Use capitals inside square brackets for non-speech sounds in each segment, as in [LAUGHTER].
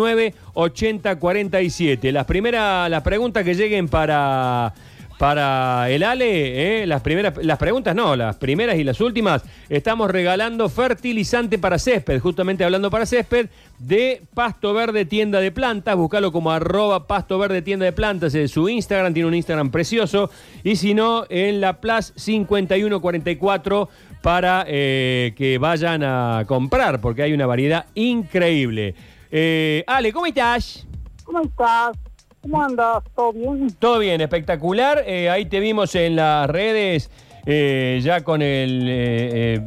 98047. Las primeras, las preguntas que lleguen para, para el Ale, ¿eh? las primeras, las preguntas no, las primeras y las últimas, estamos regalando fertilizante para césped, justamente hablando para césped, de Pasto Verde Tienda de Plantas, búscalo como arroba Pasto Verde Tienda de Plantas en su Instagram, tiene un Instagram precioso, y si no, en la Plus 5144 para eh, que vayan a comprar, porque hay una variedad increíble. Eh, Ale, ¿cómo estás? ¿Cómo estás? ¿Cómo andas? ¿Todo bien? Todo bien, espectacular. Eh, ahí te vimos en las redes eh, ya con el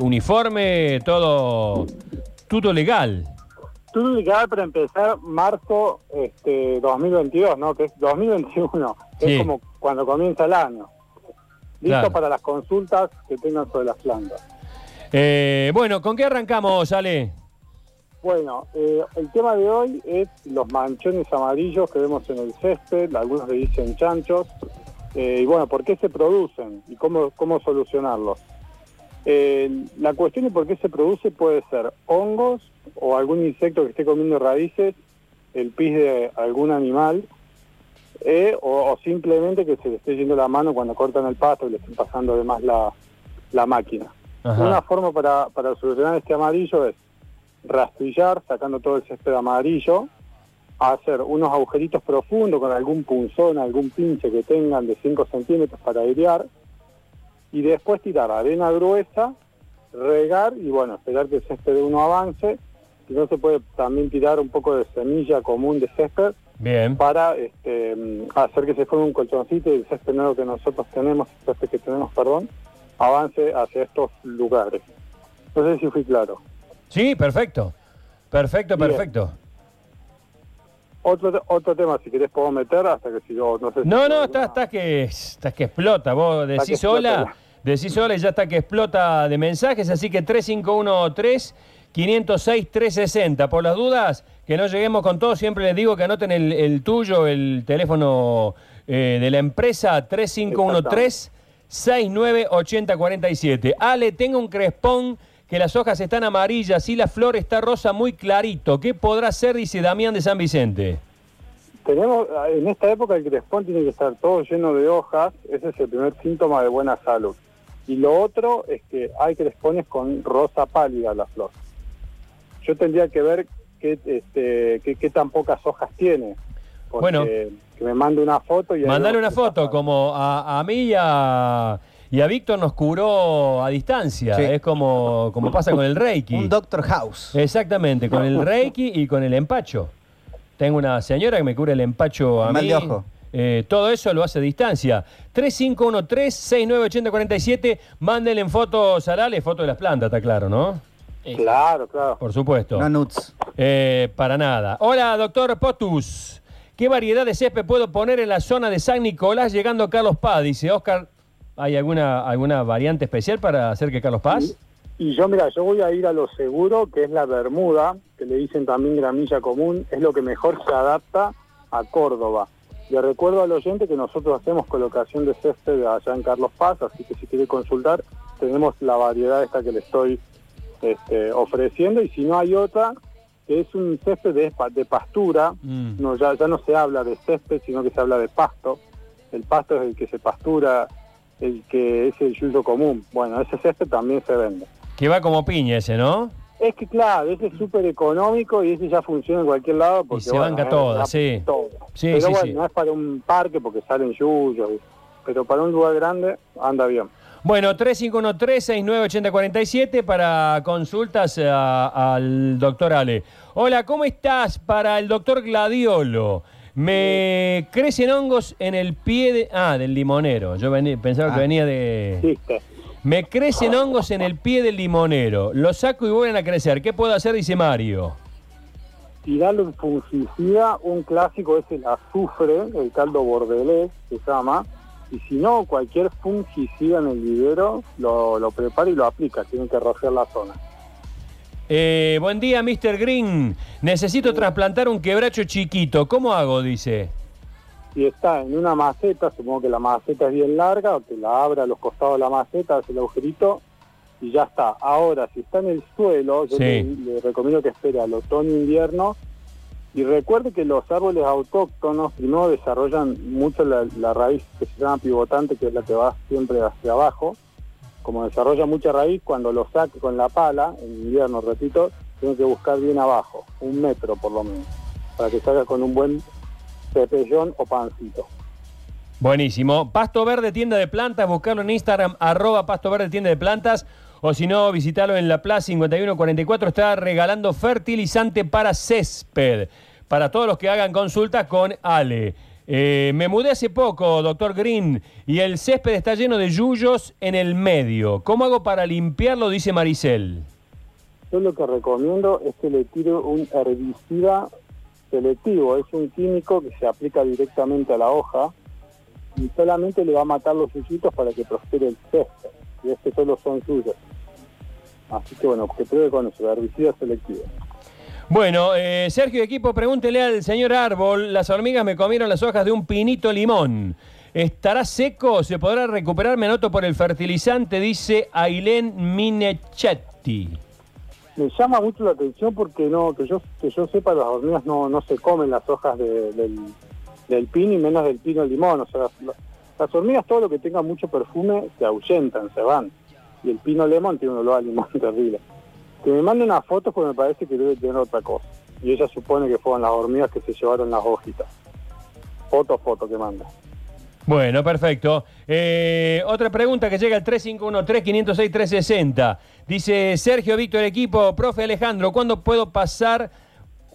uniforme, todo, todo legal. Tú legal para empezar marzo este, 2022, ¿no? Que es 2021. que Sí. Es como cuando comienza el año. Listo Claro. para las consultas que tengan sobre las plantas. Bueno, ¿con qué arrancamos, Ale? Bueno, eh, el tema de hoy es los manchones amarillos que vemos en el césped, algunos le dicen chanchos, eh, y bueno, ¿por qué se producen y cómo, cómo solucionarlos? Eh, la cuestión de por qué se produce puede ser hongos o algún insecto que esté comiendo raíces, el pis de algún animal, eh, o, o simplemente que se le esté yendo la mano cuando cortan el pasto y le estén pasando además la, la máquina. Ajá. Una forma para, para solucionar este amarillo es rastrillar, sacando todo el césped amarillo, hacer unos agujeritos profundos con algún punzón, algún pinche que tengan de 5 centímetros para airear, y después tirar arena gruesa, regar y bueno, esperar que el césped de uno avance. Si no se puede también tirar un poco de semilla común de césped Bien. para este, hacer que se forme un colchoncito y el césped nuevo que nosotros tenemos, el césped que tenemos, perdón, avance hacia estos lugares. No sé si fui claro. Sí, perfecto. Perfecto, Bien. perfecto. Otro, otro tema, si querés puedo meter hasta que si yo no sé si No, no, alguna- está que, estás que explota. Vos decís sola, decís sola y ya está que explota de mensajes. Así que 3513 506 360. Por las dudas, que no lleguemos con todo, siempre les digo que anoten el, el tuyo, el teléfono eh, de la empresa 3513 698047. Ale, tengo un crespón que las hojas están amarillas y la flor está rosa muy clarito. ¿Qué podrá ser? Dice Damián de San Vicente. Tenemos, en esta época el crespón tiene que estar todo lleno de hojas, ese es el primer síntoma de buena salud. Y lo otro es que hay crespones con rosa pálida la flor. Yo tendría que ver qué, este, qué, qué tan pocas hojas tiene. Porque Bueno. Que me mande una foto y... Mandale una foto, como a, a mí y a, y a Víctor nos curó a distancia. Sí. Es como, como pasa con el Reiki. Un Doctor House. Exactamente, con el Reiki y con el empacho. Tengo una señora que me cura el empacho a Mal mí. de ojo. Eh, todo eso lo hace a distancia. 3513-698047. Mándenle en fotos a Ale, foto de las plantas, está claro, ¿no? Claro, claro. Por supuesto. No nuts. Eh, para nada. Hola, doctor Potus. ¿Qué variedad de césped puedo poner en la zona de San Nicolás llegando a Carlos Paz? Dice Oscar. ¿Hay alguna, alguna variante especial para hacer que Carlos Paz? Y yo, mira, yo voy a ir a lo seguro, que es la bermuda, que le dicen también gramilla común, es lo que mejor se adapta a Córdoba. Le recuerdo al oyente que nosotros hacemos colocación de césped allá en Carlos Paz, así que si quiere consultar, tenemos la variedad esta que le estoy este, ofreciendo, y si no hay otra, que es un césped de, pa- de pastura, Mm. no, ya, ya no se habla de césped, sino que se habla de pasto. El pasto es el que se pastura, el que es el yuyo común. Bueno, ese césped también se vende. Que va como piña ese, ¿no? Es que claro, ese es súper económico y ese ya funciona en cualquier lado. Porque, se banca es- toda, da sí. todo. Sí, pero sí, bueno, sí. no es para un parque porque salen yuyos, pero para un lugar grande anda bien. Bueno, 3513-698047 para consultas a- al doctor Ale. Hola, ¿cómo estás? Para el doctor Gladiolo. Me crecen hongos en el pie de... Ah, del limonero. Yo pensaba que Ah. venía de... Me crecen hongos en el pie del limonero. Los saco y vuelven a crecer. ¿Qué puedo hacer? Dice Mario. Tirarle un fungicida, un clásico es el azufre, el caldo bordelés se llama. Y si no, cualquier fungicida en el vivero lo, lo prepara y lo aplica. Tienen que rociar la zona. Eh, buen día, Mr. Green. Necesito trasplantar un quebracho chiquito. ¿Cómo hago? Dice. si está en una maceta, supongo que la maceta es bien larga, o que la abra a los costados de la maceta, hace el agujerito y ya está. Ahora, si está en el suelo, yo Sí. le, le recomiendo que espere al otoño-invierno Y recuerde que los árboles autóctonos primero desarrollan mucho la, la raíz que se llama pivotante, que es la que va siempre hacia abajo. Como desarrolla mucha raíz, cuando lo saque con la pala, en invierno, repito, tiene que buscar bien abajo, un metro por lo menos, para que salga con un buen cepellón o pancito. Buenísimo. Pasto Verde, tienda de plantas, buscarlo en Instagram, arroba Pasto Verde, tienda de plantas. O si no, visitarlo en la Plaza 5144. Está regalando fertilizante para césped. Para todos los que hagan consulta con Ale. Eh, me mudé hace poco, doctor Green, y el césped está lleno de yuyos en el medio. ¿Cómo hago para limpiarlo? Dice Maricel. Yo lo que recomiendo es que le tire un herbicida selectivo. Es un químico que se aplica directamente a la hoja y solamente le va a matar los yuyitos para que prospere el césped. Y este solo son suyos. Así que bueno, que pruebe con eso, herbicida selectivo. Bueno, eh, Sergio Equipo, pregúntele al señor Árbol, las hormigas me comieron las hojas de un pinito limón. ¿Estará seco? ¿Se podrá recuperar? Me anoto por el fertilizante, dice Ailén Minechetti. Me llama mucho la atención porque no, que yo, que yo sepa, las hormigas no, no se comen las hojas de- del, del pino y menos del pino limón. O sea, las, las hormigas, todo lo que tenga mucho perfume, se ahuyentan, se van. Y el pino limón tiene un olor a limón [LAUGHS] terrible. Que me mande unas fotos porque me parece que debe tener otra cosa. Y ella supone que fueron las hormigas que se llevaron las hojitas. Foto, foto que manda. Bueno, perfecto. Eh, otra pregunta que llega al 351-3506-360. Dice Sergio Víctor Equipo, profe Alejandro, ¿cuándo puedo pasar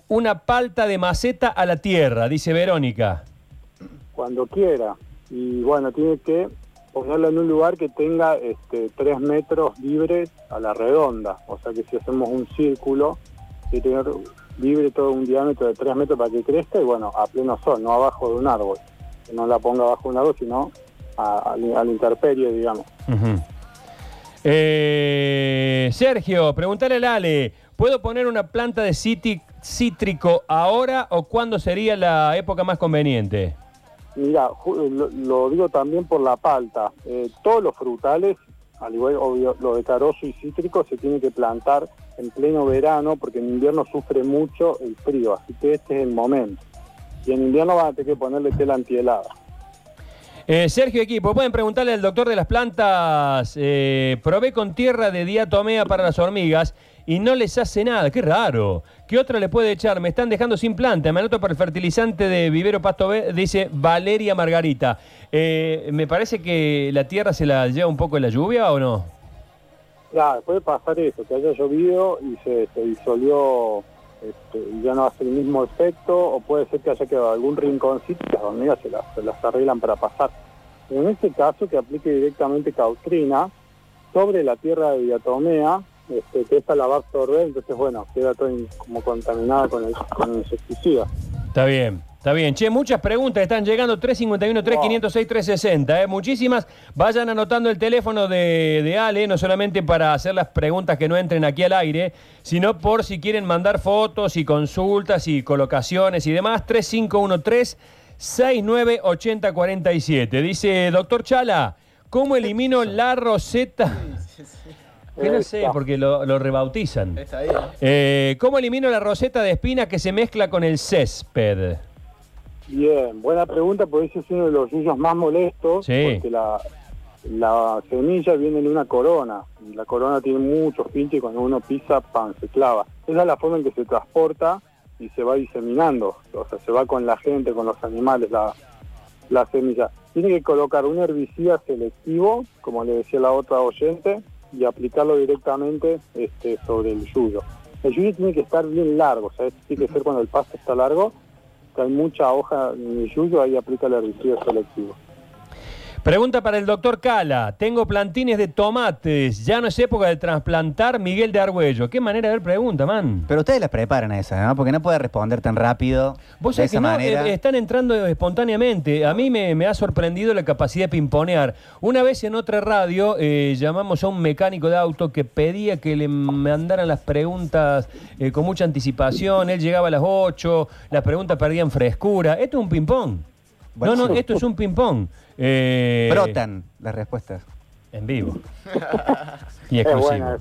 una palta de maceta a la tierra? Dice Verónica. cuando quiera. Y bueno, tiene que ponerlo en un lugar que tenga este, tres metros libres a la redonda. O sea que si hacemos un círculo, que tener libre todo un diámetro de tres metros para que crezca y bueno, a pleno sol, no abajo de un árbol. Que no la ponga abajo de un árbol, sino a, a, a la intemperie, digamos. Eh, Sergio, preguntale al Ale, ¿puedo poner una planta de cítrico ahora o cuándo sería la época más conveniente? Mira, lo, lo digo también por la palta. Eh, todos los frutales, al igual obvio, lo de carozo y cítrico, se tiene que plantar en pleno verano porque en invierno sufre mucho el frío, así que este es el momento. Y en invierno van a tener que ponerle tela antihelada. Eh, Sergio Equipo, pueden preguntarle al doctor de las plantas, eh, probé con tierra de diatomea para las hormigas y no les hace nada, qué raro. ¿Qué otra le puede echar? Me están dejando sin planta, me anoto para el fertilizante de vivero pasto B, dice Valeria Margarita. Eh, me parece que la tierra se la lleva un poco de la lluvia o no? Claro, puede pasar eso, que haya llovido y se, se disolvió este, y ya no hace el mismo efecto, o puede ser que haya quedado algún rinconcito y las hormigas se las, se las arreglan para pasar. En este caso, que aplique directamente cautrina sobre la tierra de diatomea, este, que esta la va a absorber, entonces bueno, queda todo in- como contaminada con el, con el insecticida. Está bien, está bien. Che, muchas preguntas están llegando. 351-3506-360. ¿eh? Muchísimas. Vayan anotando el teléfono de, de Ale, no solamente para hacer las preguntas que no entren aquí al aire, sino por si quieren mandar fotos y consultas y colocaciones y demás. 3513-698047. Dice, doctor Chala, ¿cómo elimino la roseta? Que no sé, porque lo, lo rebautizan. Ahí, ¿eh? Eh, ¿Cómo elimino la roseta de espinas que se mezcla con el césped? Bien, buena pregunta, porque ese es uno de los yuyos más molestos, Sí. porque la, la semilla viene en una corona, y la corona tiene muchos pinches y cuando uno pisa, pan, se clava. Esa es la forma en que se transporta y se va diseminando, o sea, se va con la gente, con los animales, la, la semilla. Tiene que colocar un herbicida selectivo, como le decía la otra oyente, y aplicarlo directamente este, sobre el yuyo. El yuyo tiene que estar bien largo, o sea, tiene que ser cuando el pasto está largo, que hay mucha hoja en el yuyo, ahí aplica el herbicida selectivo. Pregunta para el doctor Cala. Tengo plantines de tomates. Ya no es época de trasplantar Miguel de Argüello. Qué manera de ver pregunta, man. Pero ustedes las preparan esa, ¿no? Porque no puede responder tan rápido. Vos de sabés que esa no, manera. eh, están entrando espontáneamente. A mí me, me ha sorprendido la capacidad de pimponear. Una vez en otra radio eh, llamamos a un mecánico de auto que pedía que le mandaran las preguntas eh, con mucha anticipación. Él llegaba a las 8, las preguntas perdían frescura. Esto es un ping-pong. Bueno, no, no, esto es un ping-pong. Eh, Brotan las respuestas. En vivo. [LAUGHS] y exclusivo.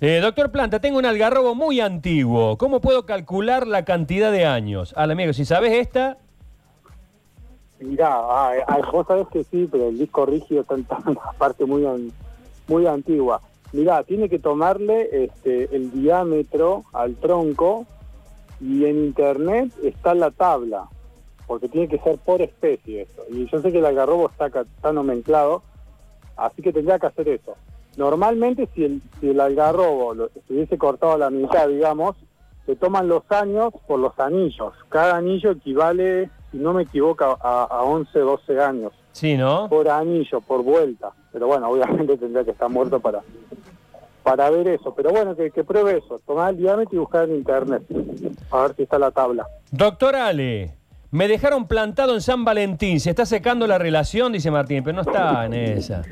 Eh, doctor Planta, tengo un algarrobo muy antiguo. ¿Cómo puedo calcular la cantidad de años? Al amigo, si sabes esta, Mirá, ah, ah, vos sabés que sí, pero el disco rígido está en una parte muy, an- muy antigua. Mirá, tiene que tomarle este, el diámetro al tronco y en internet está la tabla, porque tiene que ser por especie eso. Y yo sé que el algarrobo está, está nomenclado, así que tendría que hacer eso. Normalmente si el, si el algarrobo lo, estuviese cortado a la mitad, digamos, se toman los años por los anillos. Cada anillo equivale, si no me equivoco, a, a 11, 12 años sí, ¿no? por anillo, por vuelta. Pero bueno, obviamente tendría que estar muerto para para ver eso. Pero bueno, que, que pruebe eso. Tomar el diámetro y buscar en internet. A ver si está la tabla. Doctor Ale, me dejaron plantado en San Valentín. Se está secando la relación, dice Martín, pero no está en esa.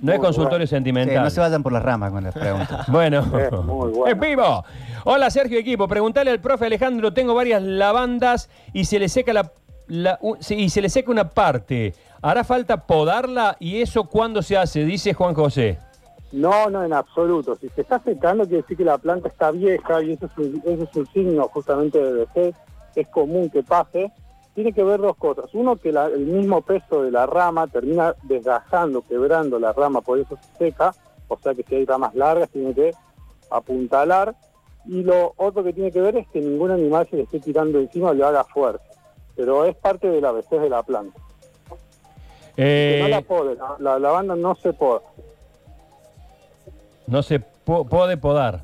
No es consultorio sentimental. no se vayan por las ramas con las preguntas. [LAUGHS] Bueno, Es muy bueno. en vivo. Hola Sergio Equipo, preguntale al profe Alejandro, tengo varias lavandas y se le seca la, y se le seca una parte. ¿Hará falta podarla y eso cuándo se hace? Dice Juan José. No, no, en absoluto. Si se está secando, quiere decir que la planta está vieja y eso es un, eso es un signo justamente de vejez. Es común que pase. Tiene que ver dos cosas. Uno, que la- el mismo peso de la rama termina desgajando, quebrando la rama, por eso se seca. O sea que si hay ramas largas, tiene que apuntalar. Y lo otro que tiene que ver es que ningún animal se le esté tirando encima o le haga fuerza. Pero es parte de la vejez de la planta. Que no la Eh, pode, la, la lavanda no se poda. no se po- puede podar.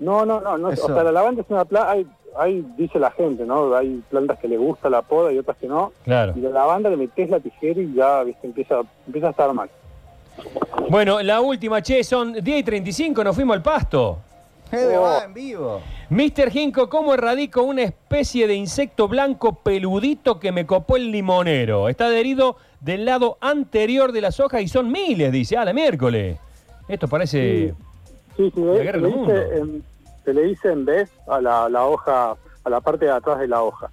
No, no, no, no. O sea, la lavanda es una planta, hay, hay, dice la gente, ¿no? Hay plantas que le gusta la poda y otras que no. Claro. Y la lavanda le metes la tijera y ya, viste, empieza, empieza a estar mal. Bueno, la última, che, son 10 y 35, nos fuimos al pasto. Eh, Oh. va, en vivo. Mr. Ginko, ¿cómo erradico una especie de insecto blanco peludito que me copó el limonero? Está adherido del lado anterior de las hojas y son miles, dice. Ah, la miércoles. Esto parece... Sí, sí, La se guerra del dice mundo. en, se le dice en vez a la, hoja, a la parte de atrás de la hoja.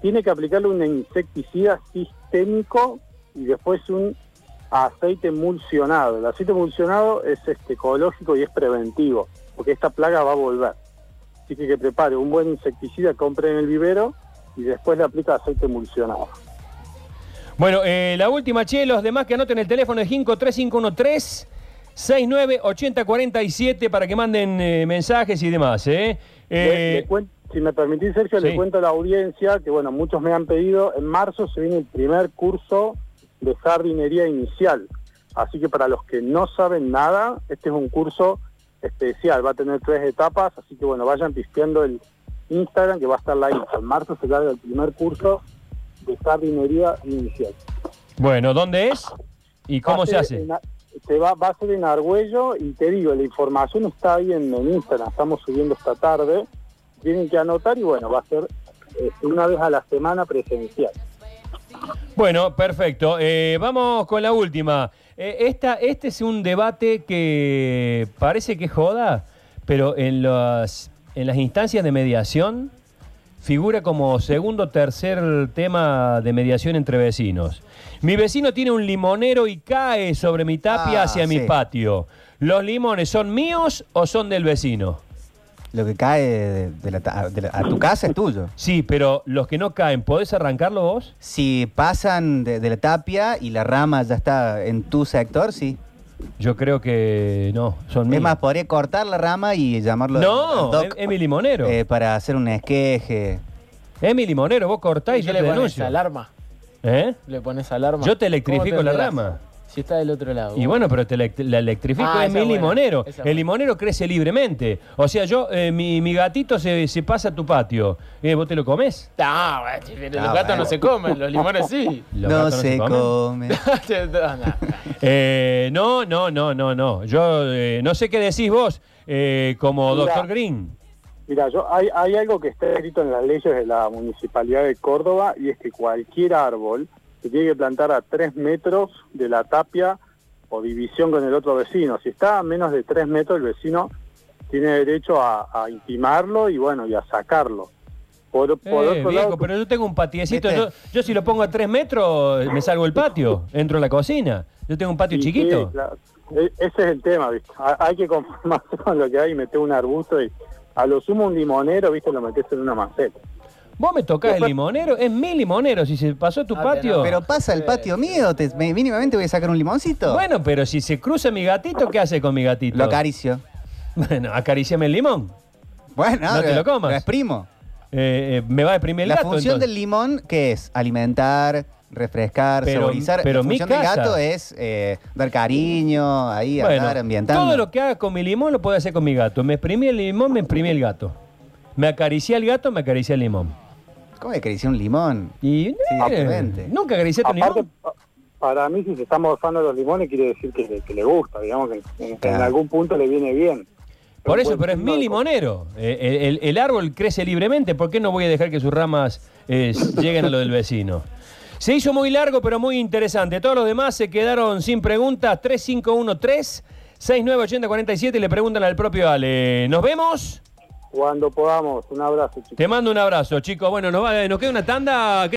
Tiene que aplicarle un insecticida sistémico y después un aceite emulsionado. El aceite emulsionado es este, ecológico y es preventivo, porque esta plaga va a volver. Así que que prepare un buen insecticida, compre en el vivero y después le aplica aceite emulsionado. Bueno, eh, la última, che, los demás que anoten el teléfono Ginko 3513 698047 para que manden eh, mensajes y demás, ¿eh? Eh, le si me permitís, Sergio, sí. le cuento a la audiencia que, bueno, muchos me han pedido, en marzo se viene el primer curso de jardinería inicial. Así que para los que no saben nada, este es un curso especial, va a tener tres etapas, así que, bueno, vayan pispeando el Instagram que va a estar la info. En marzo se larga el primer curso de jardinería inicial. bueno, ¿dónde es? ¿Y cómo se hace? en se va, va a ser en Argüello y te digo, la información está ahí en, en Instagram, estamos subiendo esta tarde. Tienen que anotar y bueno, va a ser eh, una vez a la semana presencial. Bueno, perfecto. Eh, vamos con la última. Eh, esta, este es un debate que parece que joda, pero en las, en las instancias de mediación figura como segundo o tercer tema de mediación entre vecinos. Mi vecino tiene un limonero y cae sobre mi tapia Ah, hacia mi sí. patio. ¿Los limones son míos o son del vecino? Lo que cae de, de la ta- de la- a tu casa es tuyo. Sí, pero los que no caen, ¿podés arrancarlo vos? Si pasan de, de la tapia y la rama ya está en tu sector, sí. Yo creo que no, son. Es más, podría cortar la rama y llamarlo No, doc, es, es mi limonero. eh, para hacer un esqueje. es mi limonero, vos cortás y, ¿Y yo qué te le pones? denuncio. ¿Alarma? ¿Eh? ¿Le pones alarma? Yo te ¿Cómo electrifico la enterás? rama. Si está del otro lado. Y bueno, pero te elect- la electrifico, Ah, es mi buena, limonero. esa El buena. limonero crece libremente. O sea, yo, eh, mi, mi gatito se, se pasa a tu patio. Eh, ¿Vos te lo comes? Bueno, pero Ah, los gatos bueno. no se comen, los limones sí. [LAUGHS] ¿Los no gatos se comen? come. [LAUGHS] No, no. Eh, no, no, no, no, no. Yo eh, no sé qué decís vos eh, como Mira. doctor Green. Mira, yo hay, hay algo que está escrito en las leyes de la Municipalidad de Córdoba y es que cualquier árbol se tiene que plantar a tres metros de la tapia o división con el otro vecino. Si está a menos de tres metros, el vecino tiene derecho a, a intimarlo y bueno, y a sacarlo. Por, por Eh, otro viejo, lado, pero yo tengo un patiecito. Yo, yo si lo pongo a tres metros, me salgo del patio. Entro a la cocina. Yo tengo un patio Sí, chiquito. sí, claro, E- ese es el tema, ¿viste? Ha- Hay que conformarse [LAUGHS] con lo que hay y meter un arbusto y a lo sumo un limonero, ¿viste? Lo metes en una maceta. Vos me tocás el limonero, es mi limonero, si se pasó tu Ah, patio. no. Pero pasa el patio mío, te- me- mínimamente voy a sacar un limoncito. Bueno, pero si se cruza mi gatito, ¿qué hace con mi gatito? Lo acaricio. Bueno, acariciame el limón. Bueno, No te lo comas. Lo exprimo. Eh, eh, me va a exprimir el La gato. función entonces. del limón, ¿qué es? Alimentar, refrescar, Pero- saborizar. pero la mi función del casa- gato es eh, dar cariño, ahí, Bueno, andar ambientando. todo lo que haga con mi limón lo puedo hacer con mi gato. Me exprimí el limón, me exprimí el gato. Me acaricié el gato, me acaricié el limón. ¿Cómo que acariciar un limón? Y eh, obviamente. nunca acariciaste un Aparte, limón. pa- para mí, si se está morfando los limones, quiere decir que, le- que le gusta, digamos que en, algún punto le viene bien. Por eso, pero es mi limonero. Eh, el, el- el árbol crece libremente. ¿Por qué no voy a dejar que sus ramas eh, [LAUGHS] lleguen a lo del vecino? Se hizo muy largo, pero muy interesante. Todos los demás se quedaron sin preguntas. 3513 698047 y le preguntan al propio Ale. ¿Nos vemos? Cuando podamos, un abrazo, chicos. Te mando un abrazo, chicos. Bueno, nos, va- nos queda una tanda.